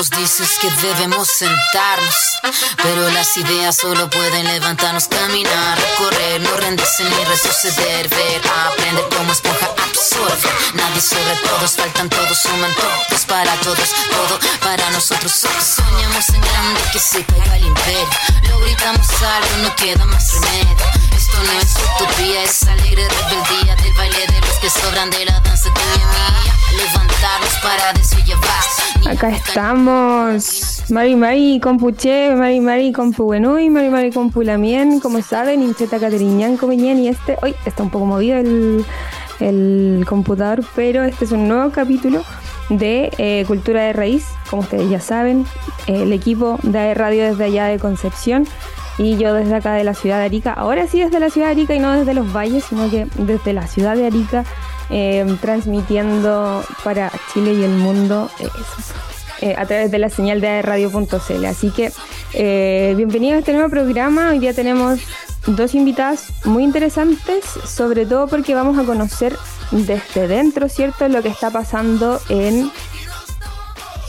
nos dices que debemos sentarnos, pero las ideas solo pueden levantarnos, caminar, correr, no rendirse ni retroceder, ver, aprender como esponja absorbe. Nadie sobre todos, faltan todos, suman todos para todos, todo para nosotros. Soñamos en grande que se caiga el imperio, lo gritamos algo, no queda más remedio. Esto no es utopía, es alegre rebeldía del baile de los que sobran de la danza. Levantarnos para. Acá estamos. Mari Mari Compuche, Mari Mari Compuenui, Mari Mari Compulamien, como saben, Incheta Cateriñán Comeñán y este, hoy está un poco movido el, el computador, pero este es un nuevo capítulo de eh, Cultura de Raíz, como ustedes ya saben, el equipo de radio desde allá de Concepción y yo desde acá de la ciudad de Arica, ahora sí desde la ciudad de Arica y no desde los valles, sino que desde la ciudad de Arica, eh, transmitiendo para Chile y el mundo eh, a través de la señal de radio.cl. Así que eh, bienvenidos a este nuevo programa. Hoy día tenemos dos invitadas muy interesantes, sobre todo porque vamos a conocer desde dentro, ¿cierto?, lo que está pasando en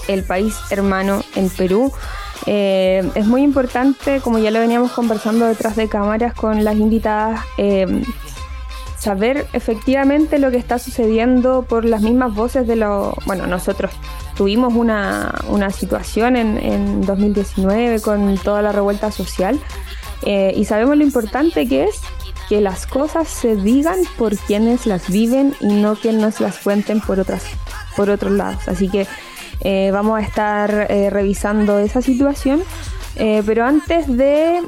el país hermano, en Perú. Eh, es muy importante, como ya lo veníamos conversando detrás de cámaras con las invitadas, eh, saber efectivamente lo que está sucediendo por las mismas voces de los... Bueno, nosotros tuvimos una, situación en, 2019 con toda la revuelta social eh, y sabemos lo importante que es que las cosas se digan por quienes las viven y no quienes las cuenten por otras por otros lados. Así que eh, vamos a estar eh, revisando esa situación, eh, pero antes de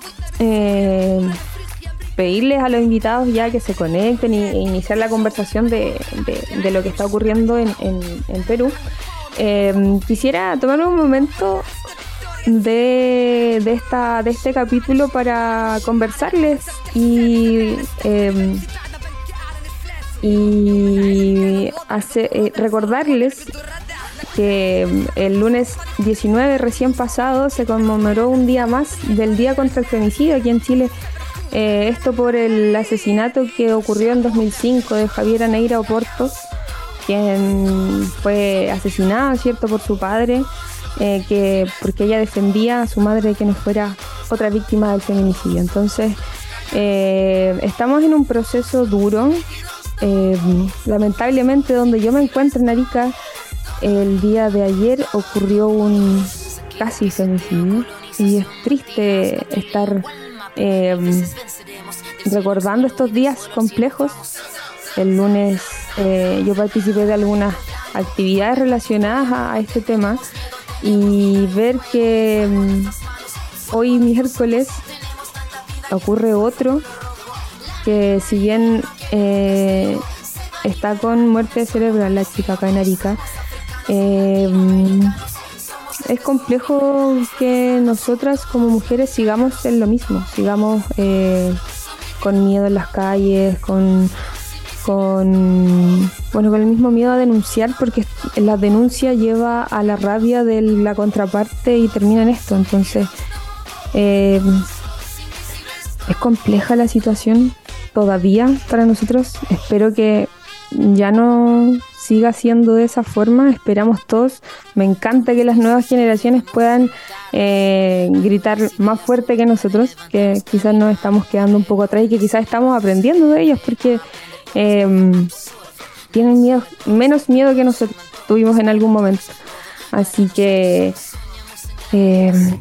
pedirles a los invitados ya que se conecten e iniciar la conversación de, lo que está ocurriendo en, Perú, quisiera tomar un momento de, esta, de este capítulo para conversarles y, y recordarles que el lunes 19 recién pasado se conmemoró un día más del Día contra el Femicidio aquí en Chile. Eh, esto por el asesinato que ocurrió en 2005 de Javiera Neira Oporto, quien fue asesinada, ¿cierto?, por su padre, eh, que, porque ella defendía a su madre que no fuera otra víctima del feminicidio. Entonces, eh, estamos en un proceso duro. lamentablemente, donde yo me encuentro en Arica, el día de ayer ocurrió un casi femicidio y es triste estar em, recordando estos días complejos. El lunes eh, yo participé de algunas actividades relacionadas a, este tema y ver que em, hoy miércoles ocurre otro que si bien eh, está con muerte cerebral la chica acá en Arica, eh, es complejo que nosotras como mujeres sigamos en lo mismo, sigamos eh, con miedo en las calles, con, con, bueno, con el mismo miedo a denunciar, porque la denuncia lleva a la rabia de la contraparte y termina en esto. Entonces, eh, es compleja la situación todavía para nosotros. Espero que ya no siga siendo de esa forma, esperamos todos. Me encanta que las nuevas generaciones puedan eh, gritar más fuerte que nosotros, que quizás nos estamos quedando un poco atrás y que quizás estamos aprendiendo de ellos porque em, tienen miedo, menos miedo que nosotros tuvimos en algún momento. Así que em,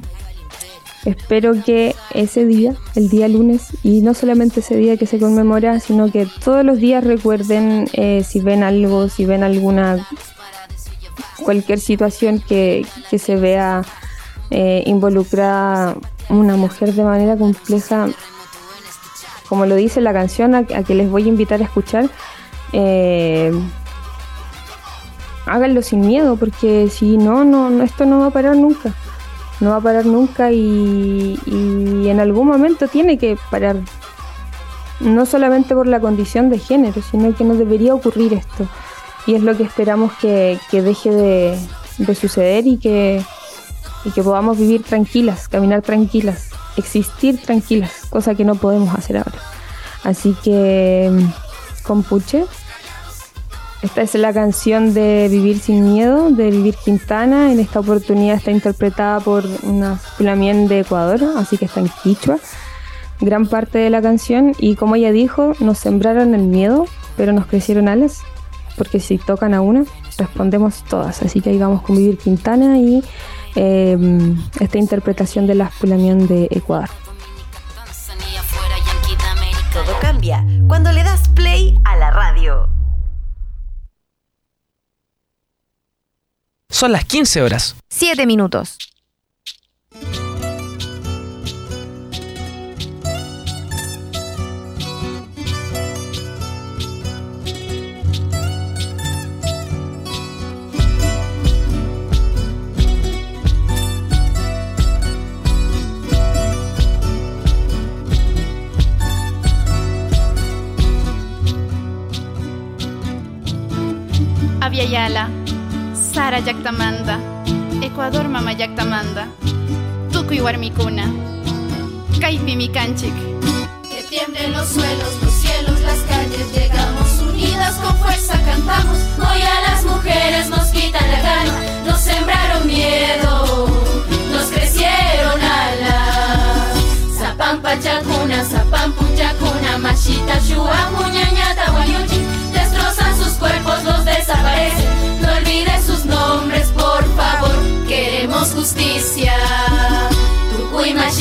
Espero que ese día, el día lunes, y no solamente ese día que se conmemora, sino que todos los días recuerden eh, si ven algo, si ven alguna, cualquier situación que, se vea eh, involucrada una mujer de manera compleja, como lo dice la canción a, que les voy a invitar a escuchar, eh, háganlo sin miedo, porque si no, no, esto no va a parar nunca no va a parar nunca y, en algún momento tiene que parar. No solamente por la condición de género, sino que no debería ocurrir esto. Y es lo que esperamos que, deje de, suceder y que, y que podamos vivir tranquilas, caminar tranquilas, existir tranquilas, cosa que no podemos hacer ahora. Así que, compuche, esta es la canción de Vivir sin Miedo, de Vivir Quintana. En esta oportunidad está interpretada por una Flamien de Ecuador, así que está en quichua. Gran parte de la canción, y como ella dijo, nos sembraron el miedo, pero nos crecieron alas, porque si tocan a una, respondemos todas. Así que ahí vamos con Vivir Quintana y em, esta interpretación de la Fulamión de Ecuador. Todo cambia cuando le das play a la radio. Son las 15 horas. 7 minutos. Yactamanda, Ecuador Mama Yactamanda, Tukuy Warmikuna, Kaipi Mikanchik. Que tiemblen los suelos, los cielos, las calles, llegamos unidas con fuerza, cantamos. Hoy a las mujeres nos quitan la gana, nos sembraron miedo, nos crecieron alas. Zapampa chacuna, zapampu chacuna, machita, shua, guayuchi destrozan sus cuerpos, los desaparecen.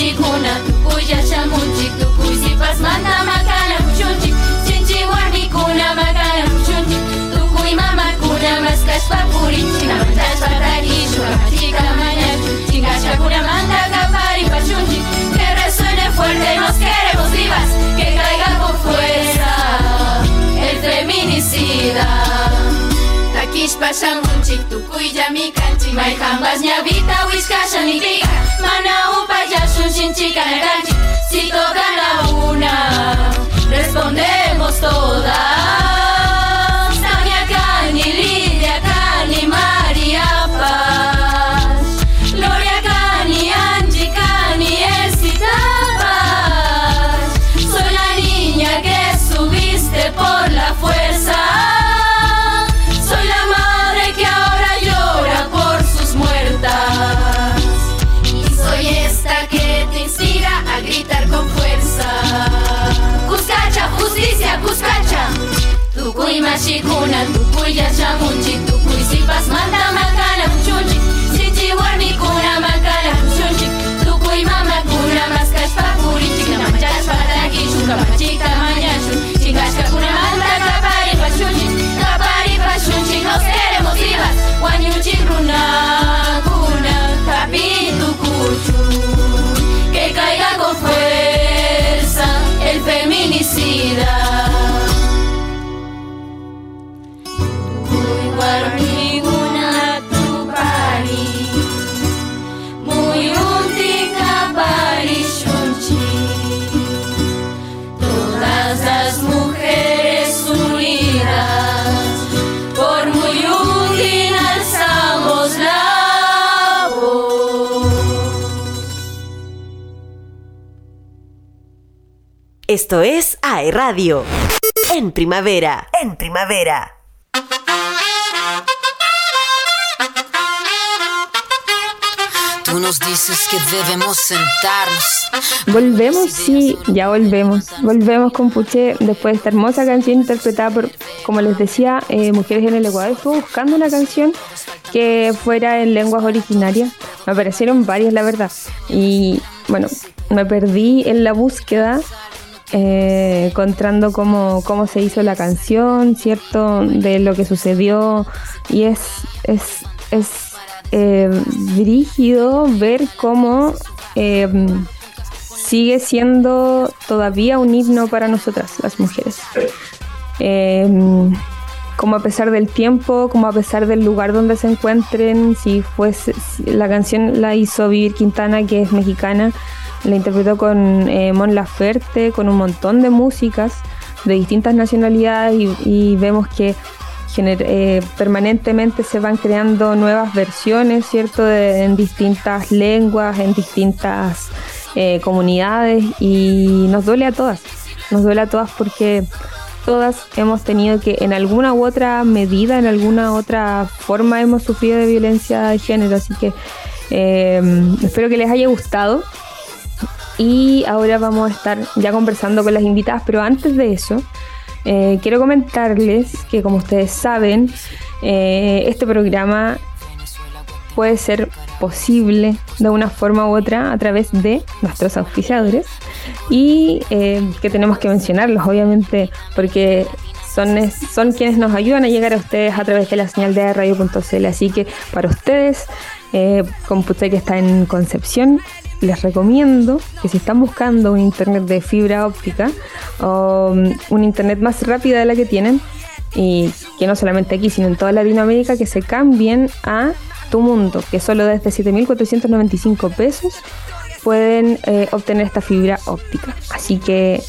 Tukuy mashikuna, tukuy yashamunchik, tukuy sipas manda makana kuchunchik, chinchi warmikuna makana kuchunchik, tukuy mamakuna maskashpa purinchik, namantashpa tarishu, kamachika mañachu, chingashkakuna manda kapari pachunchik, que resuene fuerte, nos queremos vivas, que caiga con fuerza feminicida Takishpa shamunchik tukuylla mikanchik Mayjambas ñavita wishkasha nikriga Mana upayashun shinchika nerganchik Si tocan a una Respondemos todas Tukuy mashikuna, tukuy yachamunchi, tukuy sipas manda makana kuchunchi. Sinchi warmikuna makana kuchunchi. Tukuy mamakuna maskashpa purinchik, namachashpa takishun, kamachika mañashun. Chingashkakuna manda kapari pachunchik, kapari pachunchik, nos queremos vivas. Guanyuchik runakuna, kapitu kuchu. Que caiga con fuerza el feminicida. Esto es AE Radio. En primavera. En primavera. Tú nos dices que debemos sentarnos. Volvemos, sí, ya volvemos. Volvemos con Puché después de esta hermosa canción interpretada por, como les decía, eh, Mujeres en el Ecuador. Estuve buscando una canción que fuera en lenguas originarias. Me aparecieron varias, la verdad. Y bueno, me perdí en la búsqueda, eh, encontrando cómo, cómo se hizo la canción, ¿cierto? De lo que sucedió. Y es, es, es eh, ver cómo eh, sigue siendo todavía un himno para nosotras, las mujeres. Eh, como a pesar del tiempo, como a pesar del lugar donde se encuentren, si fuese la canción la hizo Vivir Quintana, que es mexicana, la interpretó con eh, Mon Laferte, con un montón de músicas de distintas nacionalidades y, vemos que eh, permanentemente se van creando nuevas versiones, ¿cierto? De- en distintas lenguas, en distintas eh, comunidades y nos duele a todas, nos duele a todas porque todas hemos tenido que en alguna u otra medida, en alguna otra forma hemos sufrido de violencia de género, así que eh, espero que les haya gustado. Y ahora vamos a estar ya conversando con las invitadas, pero antes de eso, eh, quiero comentarles que como ustedes saben, eh, este programa puede ser posible de una forma u otra a través de nuestros auspiciadores. Y eh, que tenemos que mencionarlos obviamente porque son, son quienes nos ayudan a llegar a ustedes a través de la señal de radio.cl así que para ustedes eh, que está en Concepción les recomiendo que si están buscando un internet de fibra óptica o um, un internet más rápida de la que tienen y que no solamente aquí sino en toda Latinoamérica que se cambien a tu mundo, que solo desde 7.495 pesos pueden eh, obtener esta fibra óptica. Así que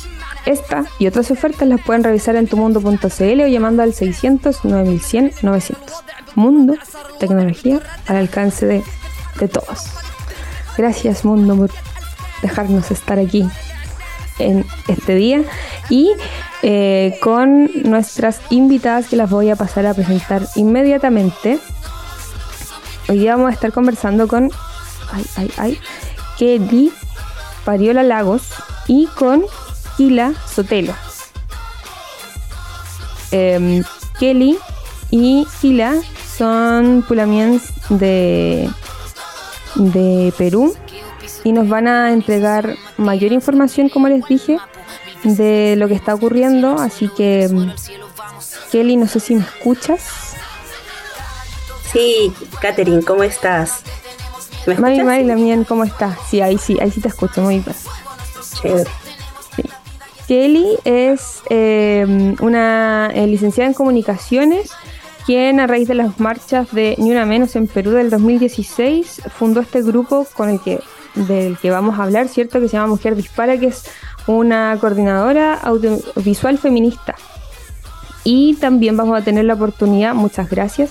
esta y otras ofertas las pueden revisar en tumundo.cl o llamando al 600 9100 900. Mundo, tecnología al alcance de, de todos. Gracias Mundo por dejarnos estar aquí en este día y eh, con nuestras invitadas que las voy a pasar a presentar inmediatamente. Hoy día vamos a estar conversando con ay, ay, ay, Kelly Pariola Lagos y con Kila Sotelo. Em, Kelly y Kila son pulamiens de, de Perú y nos van a entregar mayor información, como les dije, de lo que está ocurriendo. Así que, Kelly, no sé si me escuchas. Sí, Katherine, ¿cómo estás? ¿Me Mari, Mari, ¿cómo estás? Sí, ahí sí, ahí sí te escucho, muy bien. Chévere. Kelly es eh, una eh, licenciada en comunicaciones quien a raíz de las marchas de Ni Una Menos en Perú del 2016 fundó este grupo con el que del que vamos a hablar, ¿cierto? Que se llama Mujer Dispara, que es una coordinadora audiovisual feminista. Y también vamos a tener la oportunidad, muchas gracias,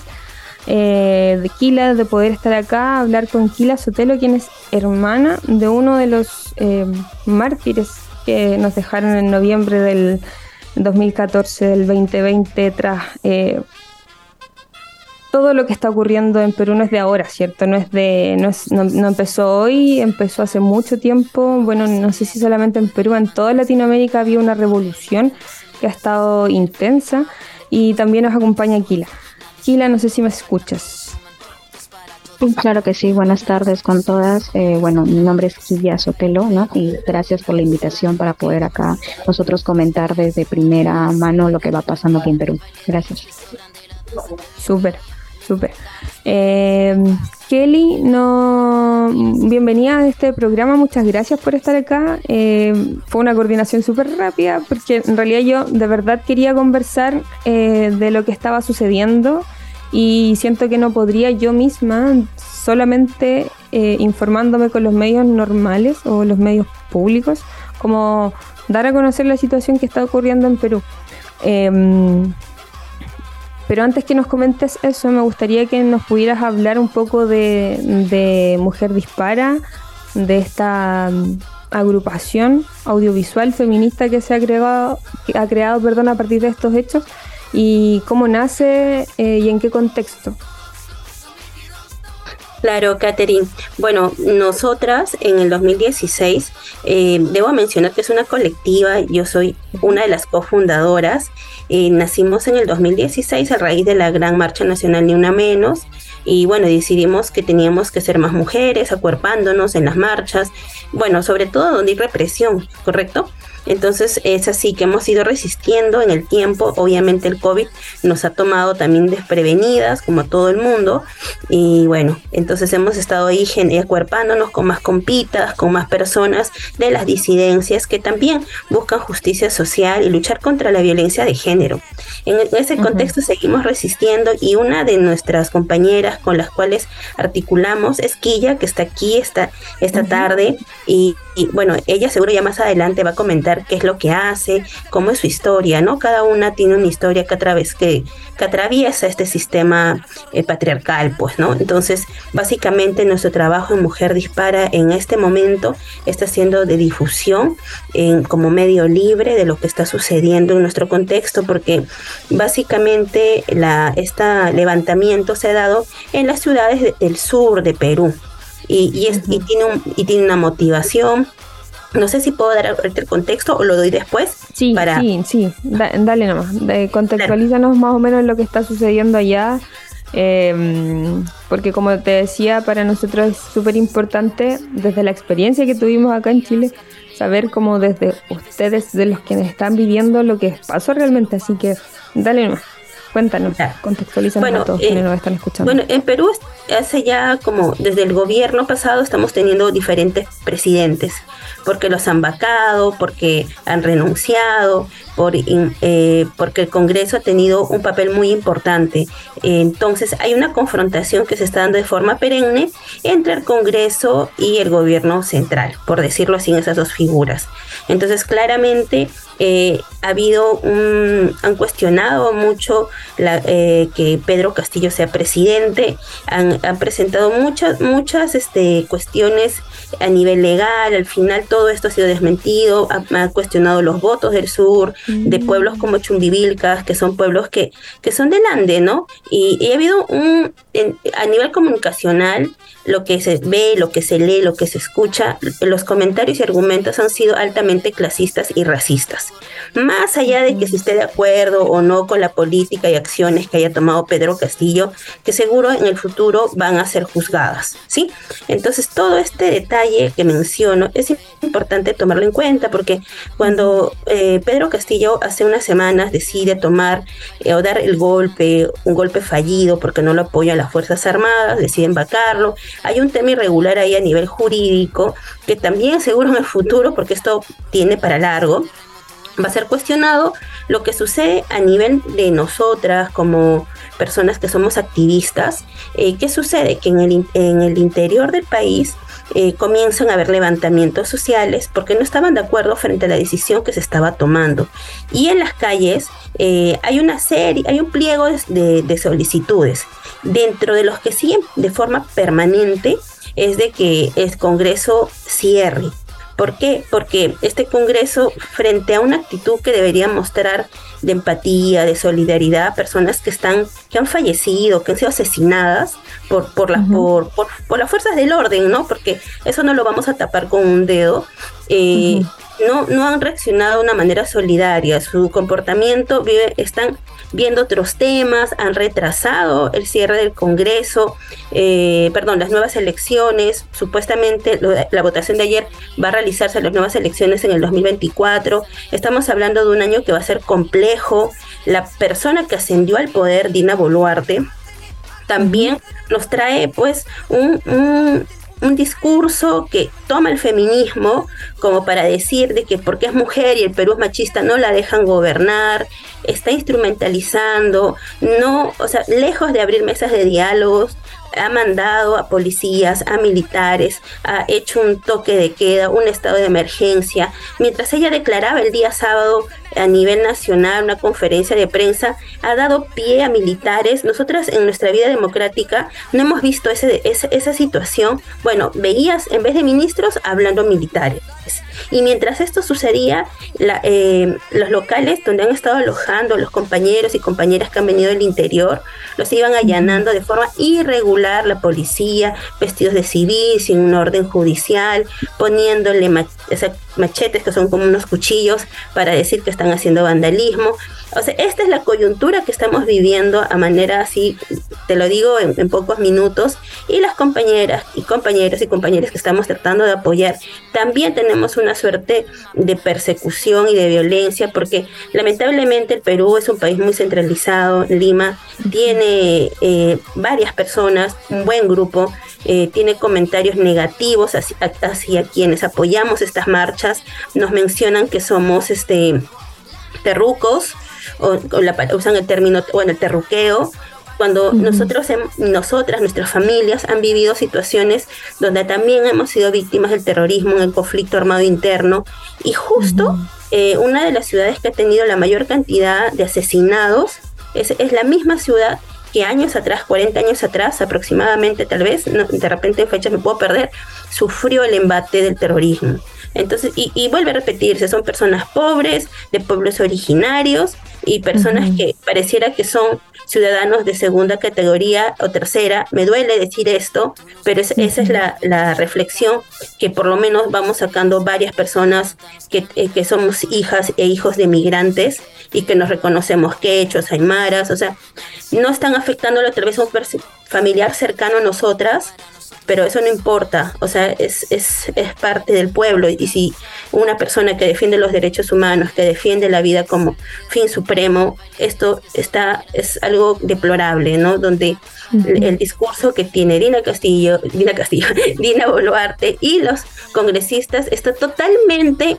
eh, de Kila, de poder estar acá, hablar con Kila Sotelo, quien es hermana de uno de los eh, mártires que nos dejaron en noviembre del 2014, del 2020, tras eh, todo lo que está ocurriendo en Perú no es de ahora, ¿cierto? No es de, no, es, no, no, empezó hoy, empezó hace mucho tiempo. Bueno, no sé si solamente en Perú, en toda Latinoamérica había una revolución que ha estado intensa y también nos acompaña Kila. Kila, no sé si me escuchas. Claro que sí, buenas tardes con todas. Eh, bueno, mi nombre es Killa Sotelo, ¿no? Y gracias por la invitación para poder acá nosotros comentar desde primera mano lo que va pasando aquí en Perú. Gracias. Súper, súper. Eh, Kelly, no, bienvenida a este programa, muchas gracias por estar acá. Eh, fue una coordinación súper rápida porque en realidad yo de verdad quería conversar eh, de lo que estaba sucediendo y siento que no podría yo misma solamente informándome con los medios normales o los medios públicos, como dar a conocer la situación que está ocurriendo en Perú. Pero antes que nos comentes eso, me gustaría que nos pudieras hablar un poco de, Mujer Dispara, de esta mm, agrupación audiovisual feminista que se ha creado, ha creado perdón, a partir de estos hechos y cómo nace eh, y en qué contexto. Claro, Catherine. Bueno, nosotras en el 2016, eh, debo mencionar que es una colectiva, yo soy una de las cofundadoras. Eh, nacimos en el 2016 a raíz de la Gran Marcha Nacional Ni Una Menos y bueno, decidimos que teníamos que ser más mujeres, acuerpándonos en las marchas, bueno, sobre todo donde hay represión, ¿correcto? Entonces es así que hemos ido resistiendo en el tiempo. Obviamente el COVID nos ha tomado también desprevenidas, como todo el mundo. Y bueno, entonces hemos estado ahí acuerpándonos con más compitas, con más personas de las disidencias que también buscan justicia social y luchar contra la violencia de género. En ese contexto seguimos resistiendo y una de nuestras compañeras con las cuales articulamos es Quilla, que está aquí esta, esta tarde. Y, y bueno, ella seguro ya más adelante va a comentar qué es lo que hace, cómo es su historia, ¿no? Cada una tiene una historia que, a través, que, que atraviesa este sistema eh, patriarcal, pues, ¿no? Entonces, básicamente nuestro trabajo en Mujer Dispara en este momento está siendo de difusión en, como medio libre de lo que está sucediendo en nuestro contexto, porque básicamente la, este levantamiento se ha dado en las ciudades del sur de Perú, y, es, y, tiene un, y tiene una motivación. No sé si puedo dar el contexto o lo doy después. Sí, para... sí, sí, dale nomás. contextualízanos más o menos lo que está sucediendo allá. Em, porque como te decía, para nosotros es súper importante, desde la experiencia que tuvimos acá en Chile, saber cómo desde ustedes, de los que están viviendo, lo que pasó realmente. Así que dale nomás. Cuéntanos, contextualízanos bueno, a todos quienes nos están escuchando. Bueno, en Perú hace ya como desde el gobierno pasado estamos teniendo diferentes presidentes, porque los han vacado, porque han renunciado, por, eh, porque el Congreso ha tenido un papel muy importante. Entonces hay una confrontación que se está dando de forma perenne entre el Congreso y el gobierno central, por decirlo así, en esas dos figuras. Entonces claramente eh, ha habido un, han cuestionado mucho la, eh, que Pedro Castillo sea presidente, han, presentado muchas, muchas este, cuestiones a nivel legal, al final todo esto ha sido desmentido, ha, cuestionado los votos del sur, de mm. pueblos como Chumbivilcas, que son pueblos que, que son del Ande, ¿no? Y, ha habido un, a nivel comunicacional, lo que se ve, lo que se lee, lo que se escucha, los comentarios y argumentos han sido altamente clasistas y racistas. Más allá de que si esté de acuerdo o no con la política y acciones que haya tomado Pedro Castillo, que seguro en el futuro van a ser juzgadas, ¿sí? Entonces todo este detalle que menciono es importante tomarlo en cuenta porque cuando eh, Pedro Castillo hace unas semanas decide tomar eh, o dar el golpe, un golpe fallido porque no lo apoyan las Fuerzas Armadas, deciden vacarlo, hay un tema irregular ahí a nivel jurídico que también seguro en el futuro, porque esto tiene para largo, va a ser cuestionado lo que sucede a nivel de nosotras como personas que somos activistas. Eh, ¿Qué sucede? Que en el, en el interior del país eh, comienzan a haber levantamientos sociales porque no estaban de acuerdo frente a la decisión que se estaba tomando. Y en las calles eh, hay una serie, hay un pliego de, de solicitudes, dentro de los que siguen de forma permanente es de que el Congreso cierre ¿Por qué? Porque este Congreso, frente a una actitud que debería mostrar de empatía, de solidaridad a personas que están, que han fallecido, que han sido asesinadas por, por, las, por, por, las fuerzas del orden, ¿no? Porque eso no lo vamos a tapar con un dedo. Eh, no, no han reaccionado de una manera solidaria. Su comportamiento están viendo otros temas, han retrasado el cierre del Congreso, eh, perdón, las nuevas elecciones. Supuestamente la votación de ayer va a realizarse las nuevas elecciones en el 2024. Estamos hablando de un año que va a ser complejo. La persona que ascendió al poder, Dina Boluarte, también nos trae pues un discurso que toma el feminismo como para decir de que porque es mujer y el Perú es machista no la dejan gobernar, está instrumentalizando, no, o sea, lejos de abrir mesas de diálogos, ha mandado a policías, a militares, ha hecho un toque de queda, un estado de emergencia, mientras ella declaraba el día sábado a nivel nacional una conferencia de prensa, ha dado pie a militares. Nosotras en nuestra vida democrática no hemos visto ese, esa situación. Bueno, veías en vez de ministros hablando militares. Y mientras esto sucedía, eh, los locales donde han estado alojando los compañeros y compañeras que han venido del interior, los iban allanando de forma irregular la policía, vestidos de civil, sin un orden judicial, poniéndole machetes que son como unos cuchillos para decir que están haciendo vandalismo. O sea, esta es la coyuntura que estamos viviendo a manera así, te lo digo en, pocos minutos, y las compañeras y compañeros y compañeras que estamos tratando de apoyar, también tenemos una suerte de persecución y de violencia, porque lamentablemente el Perú es un país muy centralizado, Lima tiene eh, varias personas, un buen grupo, eh, tiene comentarios negativos hacia, hacia quienes apoyamos estas marchas, nos mencionan que somos este terrucos, o, usan el término, bueno, el terruqueo, cuando nosotros, nosotras, nuestras familias han vivido situaciones donde también hemos sido víctimas del terrorismo, en el conflicto armado interno, y justo eh, una de las ciudades que ha tenido la mayor cantidad de asesinados es, es la misma ciudad que años atrás, 40 años atrás aproximadamente, tal vez, de repente en fechas me puedo perder, sufrió el embate del terrorismo. Entonces, y, vuelve a repetirse, son personas pobres, de pueblos originarios y personas que pareciera que son ciudadanos de segunda categoría o tercera. Me duele decir esto, pero esa es la, reflexión que por lo menos vamos sacando varias personas que, eh, que somos hijas e hijos de migrantes y que nos reconocemos quechos, aymaras, o sea, no están afectándolo tal vez un familiar cercano a nosotras, pero eso no importa, o sea, es, es, es, parte del pueblo y si una persona que defiende los derechos humanos, que defiende la vida como fin supremo, esto está, es algo deplorable, ¿no? Donde el, discurso que tiene Dina Castillo, Dina Castillo, Dina Boluarte y los congresistas está totalmente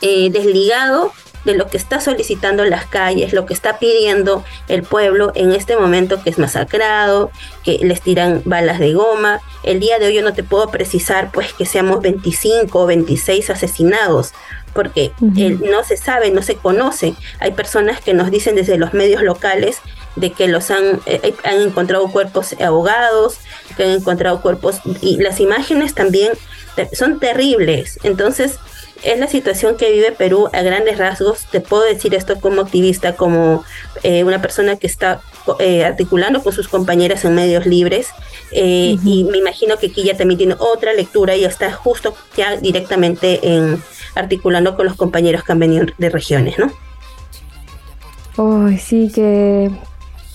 eh, desligado de lo que está solicitando las calles, lo que está pidiendo el pueblo en este momento que es masacrado, que les tiran balas de goma. El día de hoy yo no te puedo precisar pues que seamos 25 o 26 asesinados, porque no se sabe, no se conoce. Hay personas que nos dicen desde los medios locales de que los han, eh, han encontrado cuerpos ahogados, que han encontrado cuerpos y las imágenes también son terribles. Entonces, es la situación que vive Perú a grandes rasgos. Te puedo decir esto como activista, como eh, una persona que está eh, articulando con sus compañeras en medios libres. Eh, y me imagino que aquí ya también tiene otra lectura y está justo ya directamente en articulando con los compañeros que han venido de regiones, ¿no? Ay, sí, que,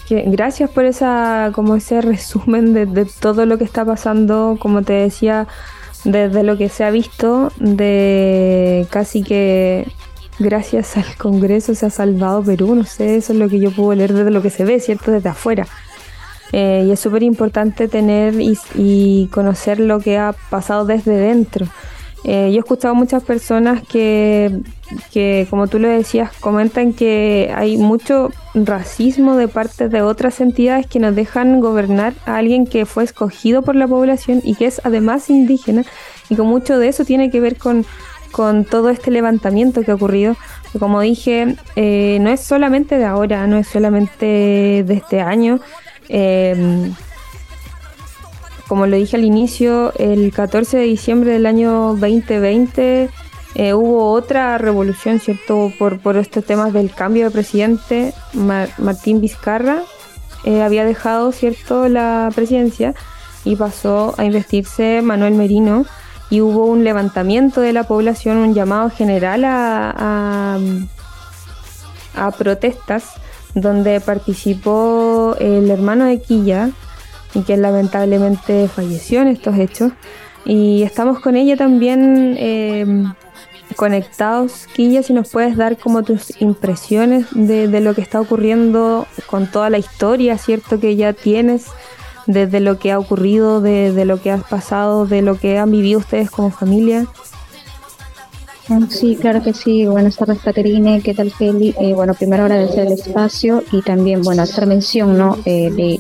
gracias por esa, como ese resumen de, de todo lo que está pasando. Como te decía, desde lo que se ha visto, de casi que gracias al Congreso se ha salvado Perú, no sé, eso es lo que yo puedo leer desde lo que se ve, ¿cierto? Desde afuera. Eh, y es súper importante tener y, conocer lo que ha pasado desde dentro. Eh, yo he escuchado muchas personas que, que, como tú lo decías, comentan que hay mucho racismo de parte de otras entidades que nos dejan gobernar a alguien que fue escogido por la población y que es además indígena. Y con mucho de eso tiene que ver con, con todo este levantamiento que ha ocurrido. Como dije, eh, no es solamente de ahora, no es solamente de este año. Eh, como lo dije al inicio, el 14 de diciembre del año 2020 eh, hubo otra revolución, ¿cierto? Por, por estos temas del cambio de presidente. Martín Vizcarra eh, había dejado, ¿cierto?, la presidencia y pasó a investirse Manuel Merino y hubo un levantamiento de la población, un llamado general a, a protestas donde participó el hermano de Quilla, y que lamentablemente falleció en estos hechos. Y estamos con ella también em, conectados. Quilla, si nos puedes dar como tus impresiones de, lo que está ocurriendo con toda la historia, ¿cierto? Que ya tienes desde lo que ha ocurrido, de, de lo que has pasado, de lo que han vivido ustedes como familia. Sí, claro que sí. Buenas tardes, Caterine. ¿Qué tal, Feli? Eh, bueno, primero agradecer el espacio y también, bueno, hacer mención, ¿no? Eh, de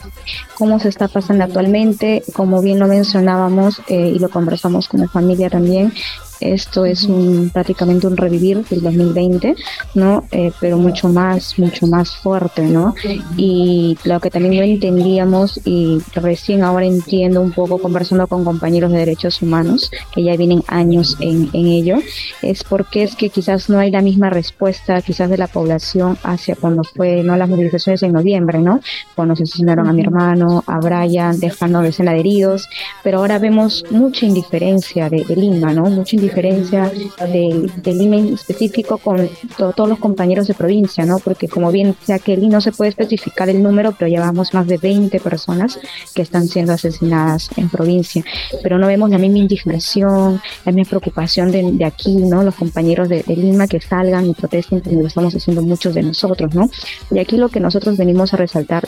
cómo se está pasando actualmente. Como bien lo mencionábamos eh, y lo conversamos con la familia también, esto es un, prácticamente un revivir del 2020, ¿no? Eh, pero mucho más, mucho más fuerte, ¿no? Y lo que también no entendíamos y recién ahora entiendo un poco conversando con compañeros de derechos humanos que ya vienen años en, en ello, es porque es que quizás no hay la misma respuesta quizás de la población hacia cuando fue, ¿no? Las movilizaciones en noviembre, ¿no? Cuando se asesinaron a mi hermano, a Brian, dejando escena de heridos, pero ahora vemos mucha indiferencia de, de Lima, ¿no? Mucha indiferencia diferencia del, del específico con todos los compañeros de provincia, ¿no? Porque como bien sea que no se puede especificar el número, pero llevamos más de 20 personas que están siendo asesinadas en provincia, pero no vemos la misma indignación, la misma preocupación de, aquí, ¿no? Los compañeros de, Lima que salgan y protesten como lo estamos haciendo muchos de nosotros, ¿no? Y aquí lo que nosotros venimos a resaltar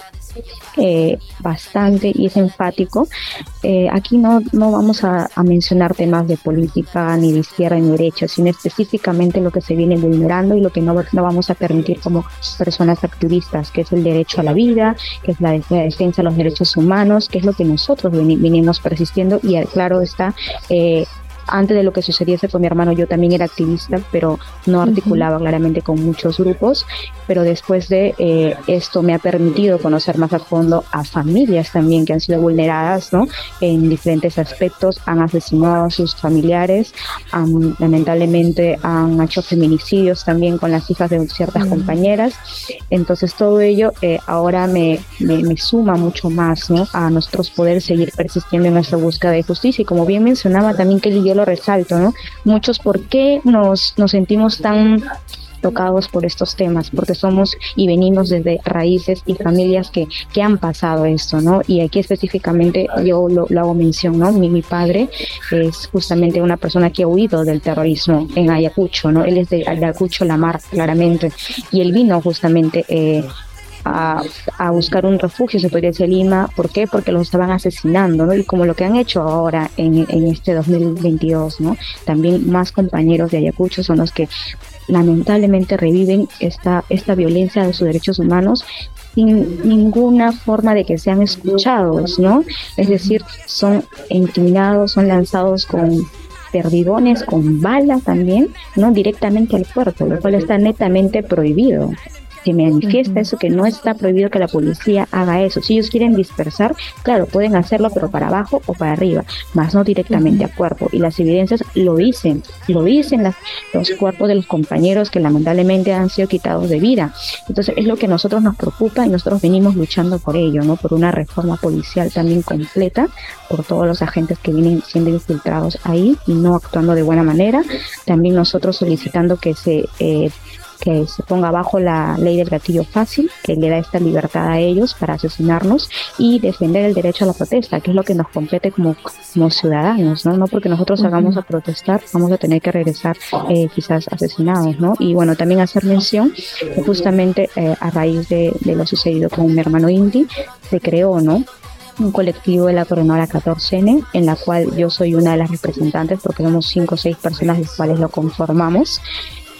eh, bastante y es enfático. Eh, aquí no, no vamos a, a mencionar temas de política ni de izquierda ni de derecha, sino específicamente lo que se viene vulnerando y lo que no, no vamos a permitir como personas activistas, que es el derecho a la vida, que es la, defensa de los derechos humanos, que es lo que nosotros venimos persistiendo. Y claro está, eh, antes de lo que sucediese con mi hermano yo también era activista, pero no articulaba claramente con muchos grupos, pero después de eh, esto me ha permitido conocer más a fondo a familias también que han sido vulneradas, ¿no? En diferentes aspectos, han asesinado a sus familiares, lamentablemente han hecho feminicidios también con las hijas de ciertas compañeras, entonces todo ello eh, ahora me, me, suma mucho más, ¿no? A nosotros poder seguir persistiendo en nuestra búsqueda de justicia y como bien mencionaba también que yo lo resalto, ¿no? Muchos, ¿por qué nos, nos sentimos tan tocados por estos temas, porque somos y venimos desde raíces y familias que, que han pasado esto, ¿no? Y aquí específicamente yo lo, hago mención, ¿no? Mi, mi, padre es justamente una persona que ha huido del terrorismo en Ayacucho, ¿no? Él es de Ayacucho, La Mar, claramente, y él vino justamente eh, a, a, buscar un refugio, se podría decir Lima. ¿Por qué? Porque los estaban asesinando, ¿no? Y como lo que han hecho ahora en, en este 2022, ¿no? También más compañeros de Ayacucho son los que lamentablemente reviven esta, esta violencia de sus derechos humanos sin ninguna forma de que sean escuchados, ¿no? Es decir, son intimidados, son lanzados con perdigones, con balas también, ¿no? Directamente al cuerpo, lo cual está netamente prohibido que manifiesta eso, que no está prohibido que la policía haga eso. Si ellos quieren dispersar, claro, pueden hacerlo, pero para abajo o para arriba, más no directamente a cuerpo. Y las evidencias lo dicen, lo dicen las, los cuerpos de los compañeros que lamentablemente han sido quitados de vida. Entonces es lo que nosotros nos preocupa y nosotros venimos luchando por ello, ¿no? Por una reforma policial también completa, por todos los agentes que vienen siendo infiltrados ahí y no actuando de buena manera. También nosotros solicitando que se eh, que se ponga bajo la ley del gatillo fácil, que le da esta libertad a ellos para asesinarnos y defender el derecho a la protesta, que es lo que nos compete como, como ciudadanos, ¿no? No porque nosotros salgamos a protestar, vamos a tener que regresar eh, quizás asesinados, ¿no? Y bueno, también hacer mención que justamente eh, a raíz de, de, lo sucedido con mi hermano Indy, se creó, ¿no? un colectivo de la Coronora 14N, en la cual yo soy una de las representantes, porque somos cinco o seis personas las cuales lo conformamos.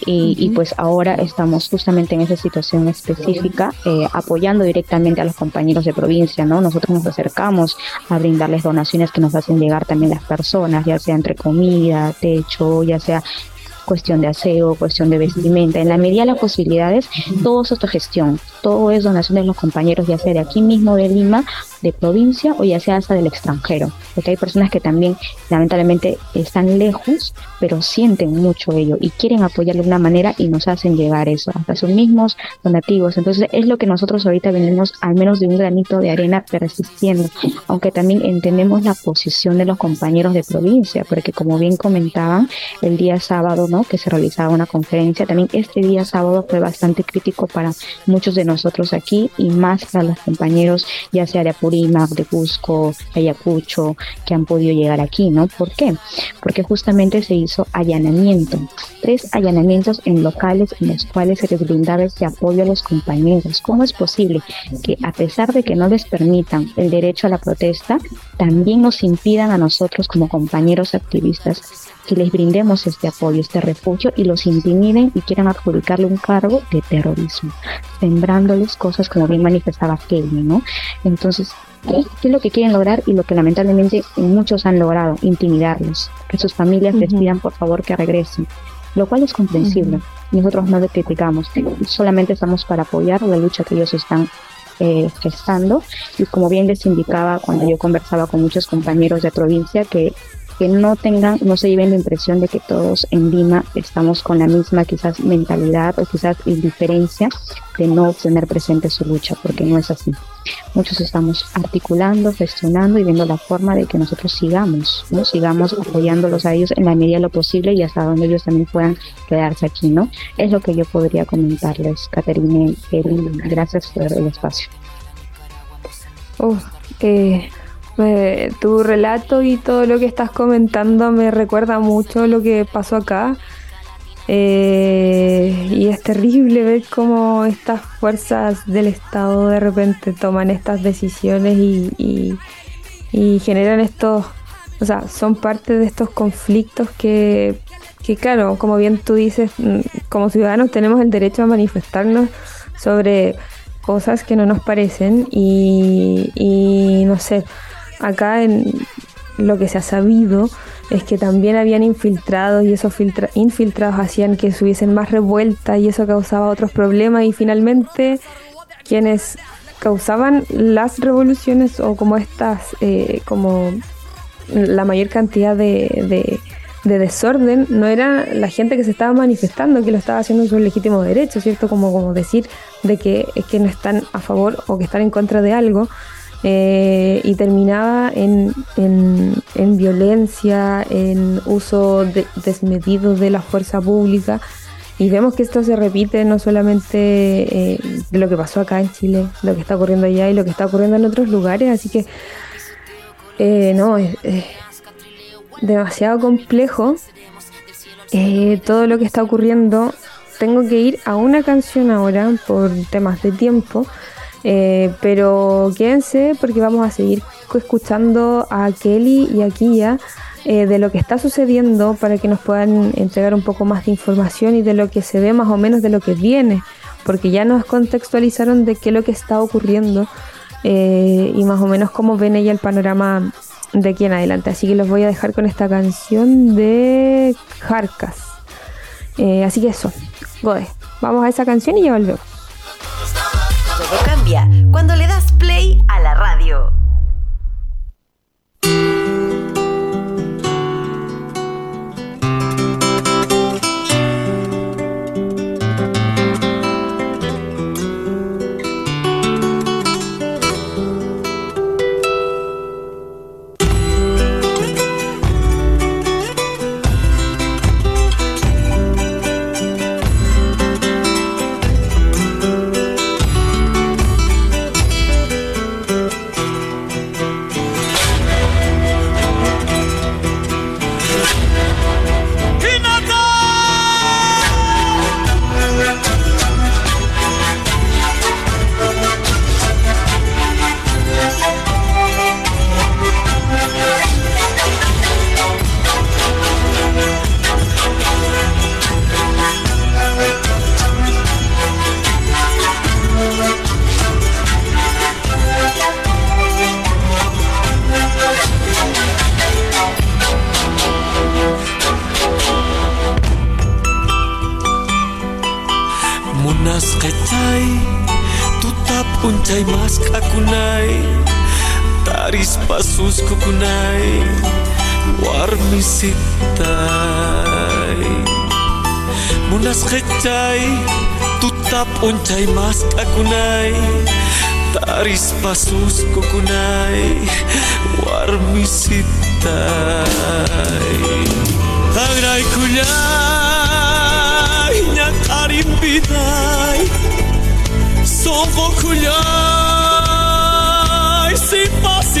Y, pues ahora estamos justamente en esa situación específica, eh, apoyando directamente a los compañeros de provincia, ¿no? Nosotros nos acercamos a brindarles donaciones que nos hacen llegar también las personas, ya sea entre comida, techo, ya sea cuestión de aseo, cuestión de vestimenta, en la medida de las posibilidades, todo es gestión todo es donación de los compañeros, ya sea de aquí mismo de Lima, de provincia o ya sea hasta del extranjero, porque hay personas que también lamentablemente están lejos, pero sienten mucho ello y quieren apoyar de una manera y nos hacen llegar eso, hasta sus mismos donativos. Entonces es lo que nosotros ahorita venimos al menos de un granito de arena persistiendo, aunque también entendemos la posición de los compañeros de provincia, porque como bien comentaban, el día sábado, Que se realizaba una conferencia, también este día sábado fue bastante crítico para muchos de nosotros aquí y más para los compañeros, ya sea de Apurímac, de Cusco, Ayacucho, que han podido llegar aquí, ¿no? ¿Por qué? Porque justamente se hizo allanamiento, tres allanamientos en locales en los cuales se les brindaba este apoyo a los compañeros. ¿Cómo es posible que a pesar de que no les permitan el derecho a la protesta, también nos impidan a nosotros como compañeros activistas que les brindemos este apoyo, este refugio y los intimiden y quieran adjudicarle un cargo de terrorismo, sembrándoles cosas como bien manifestaba Kelly, ¿no? Entonces, ¿qué, es lo que quieren lograr y lo que lamentablemente muchos han logrado? Intimidarlos, que sus familias les pidan por favor que regresen, lo cual es comprensible. Nosotros no le criticamos, solamente estamos para apoyar la lucha que ellos están eh, gestando y como bien les indicaba cuando yo conversaba con muchos compañeros de provincia que que no tengan, no se lleven la impresión de que todos en Lima estamos con la misma quizás mentalidad o quizás indiferencia de no tener presente su lucha, porque no es así. Muchos estamos articulando, gestionando y viendo la forma de que nosotros sigamos, ¿no? Sigamos apoyándolos a ellos en la medida de lo posible y hasta donde ellos también puedan quedarse aquí, ¿no? Es lo que yo podría comentarles, Caterine, gracias por el espacio. Oh, eh, tu relato y todo lo que estás comentando me recuerda mucho lo que pasó acá. Eh, y es terrible ver cómo estas fuerzas del Estado de repente toman estas decisiones y, y, generan estos o sea, son parte de estos conflictos que, que claro, como bien tú dices, mm, como ciudadanos tenemos el derecho a manifestarnos sobre cosas que no nos parecen y, y no sé, acá en lo que se ha sabido es que también habían infiltrados y esos infiltrados hacían que se hubiesen más revuelta y eso causaba otros problemas y finalmente quienes causaban las revoluciones o como estas, eh, como la mayor cantidad de, de, desorden, no era la gente que se estaba manifestando, que lo estaba haciendo en su legítimo derecho, ¿cierto? Como, como decir de que, es que no están a favor o que están en contra de algo, eh, y terminaba en, en, violencia, en uso desmedido de la fuerza pública. Y vemos que esto se repite no solamente eh, de lo que pasó acá en Chile, lo que está ocurriendo allá y lo que está ocurriendo en otros lugares, así que eh, no, es, demasiado complejo todo lo que está ocurriendo. Tengo que ir a una canción ahora por temas de tiempo. Eh, pero quédense porque vamos a seguir escuchando a Kelly y a Kia eh, de lo que está sucediendo para que nos puedan entregar un poco más de información y de lo que se ve más o menos de lo que viene, porque ya nos contextualizaron de qué es lo que está ocurriendo eh, y más o menos cómo ven ella el panorama de aquí en adelante. Así que los voy a dejar con esta canción de Jarcas. así que eso, vamos a esa canción y ya volvemos cuando le das play a la radio. Chay maska kunai Taris pasus kukunai Warmi sitai Munas kecai Tutap uncai maska kunai Taris pasus kukunai Warmi sitai Agrai kunai Nyakarim bidai Sono culhões se posso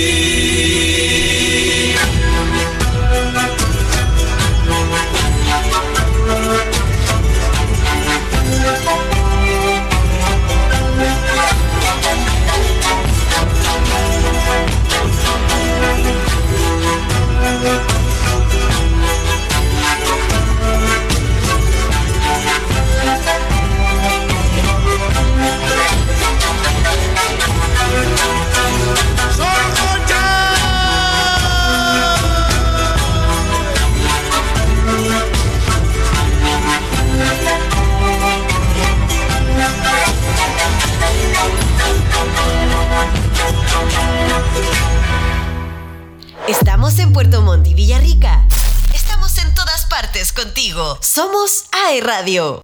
Estamos en Puerto Montt y Villarrica. Estamos en todas partes contigo. Somos AE Radio.